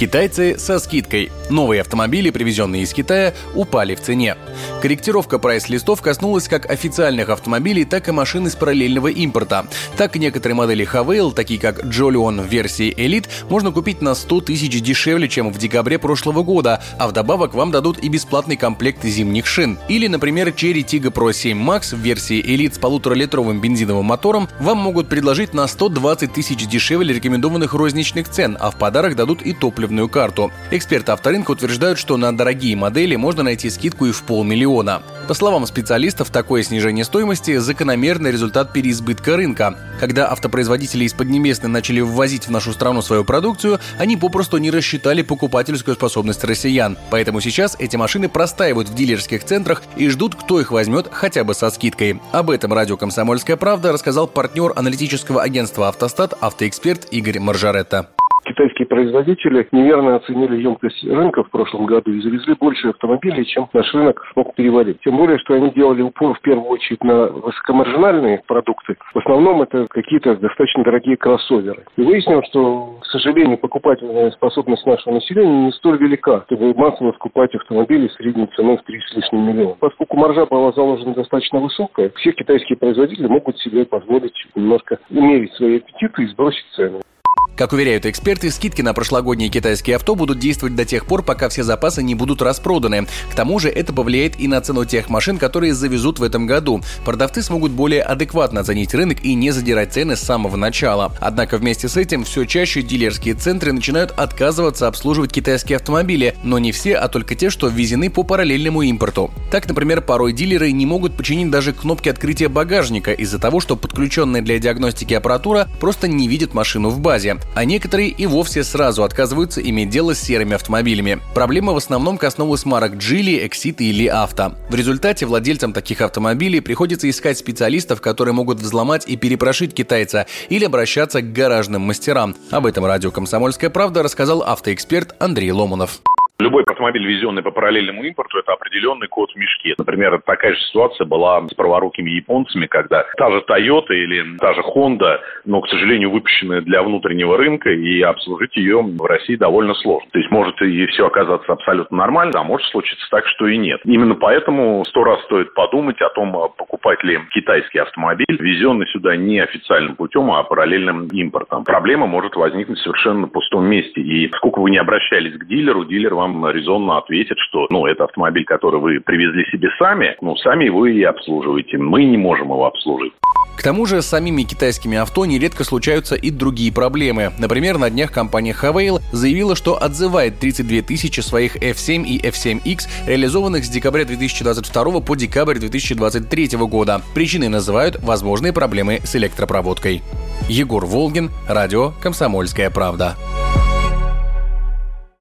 Китайцы со скидкой. Новые автомобили, привезенные из Китая, упали в цене. Корректировка прайс-листов коснулась как официальных автомобилей, так и машин из параллельного импорта. Так некоторые модели Havail, такие как Jolion в версии Elite, можно купить на 100 тысяч дешевле, чем в декабре прошлого года, а вдобавок вам дадут и бесплатный комплект зимних шин. Или, например, Cherry Tiggo Pro 7 Max в версии Elite с полуторалитровым бензиновым мотором вам могут предложить на 120 тысяч дешевле рекомендованных розничных цен, а в подарок дадут и топливную карту. Эксперты авторынка утверждают, что на дорогие модели можно найти скидку и в полмиллиона миллиона. По словам специалистов, такое снижение стоимости – закономерный результат переизбытка рынка. Когда автопроизводители из Поднебесной начали ввозить в нашу страну свою продукцию, они попросту не рассчитали покупательскую способность россиян. Поэтому сейчас эти машины простаивают в дилерских центрах и ждут, кто их возьмет хотя бы со скидкой. Об этом радио «Комсомольская правда» рассказал партнер аналитического агентства «Автостат» автоэксперт Игорь Маржаретта китайские производители неверно оценили емкость рынка в прошлом году и завезли больше автомобилей, чем наш рынок смог переварить. Тем более, что они делали упор в первую очередь на высокомаржинальные продукты. В основном это какие-то достаточно дорогие кроссоверы. И выяснилось, что, к сожалению, покупательная способность нашего населения не столь велика, чтобы массово скупать автомобили средней ценой в 3 с лишним миллиона. Поскольку маржа была заложена достаточно высокая, все китайские производители могут себе позволить немножко умерить свои аппетиты и сбросить цены. Как уверяют эксперты, скидки на прошлогодние китайские авто будут действовать до тех пор, пока все запасы не будут распроданы. К тому же это повлияет и на цену тех машин, которые завезут в этом году. Продавцы смогут более адекватно оценить рынок и не задирать цены с самого начала. Однако вместе с этим все чаще дилерские центры начинают отказываться обслуживать китайские автомобили, но не все, а только те, что ввезены по параллельному импорту. Так, например, порой дилеры не могут починить даже кнопки открытия багажника из-за того, что подключенная для диагностики аппаратура просто не видит машину в базе а некоторые и вовсе сразу отказываются иметь дело с серыми автомобилями. Проблема в основном коснулась марок Geely, Exit или Авто. В результате владельцам таких автомобилей приходится искать специалистов, которые могут взломать и перепрошить китайца или обращаться к гаражным мастерам. Об этом радио «Комсомольская правда» рассказал автоэксперт Андрей Ломанов. Любой автомобиль, везенный по параллельному импорту, это определенный код в мешке. Например, такая же ситуация была с праворукими японцами, когда та же Toyota или та же Honda, но, к сожалению, выпущенная для внутреннего рынка, и обслужить ее в России довольно сложно. То есть может и все оказаться абсолютно нормально, а может случиться так, что и нет. Именно поэтому сто раз стоит подумать о том, покупать ли китайский автомобиль, везенный сюда не официальным путем, а параллельным импортом. Проблема может возникнуть совершенно на пустом месте. И сколько вы не обращались к дилеру, дилер вам вам резонно ответит, что, ну, это автомобиль, который вы привезли себе сами, ну, сами его и обслуживаете. Мы не можем его обслужить. К тому же с самими китайскими авто нередко случаются и другие проблемы. Например, на днях компания Havail заявила, что отзывает 32 тысячи своих F7 и F7X, реализованных с декабря 2022 по декабрь 2023 года. Причиной называют возможные проблемы с электропроводкой. Егор Волгин, радио «Комсомольская правда».